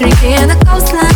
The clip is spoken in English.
drinking the coastline.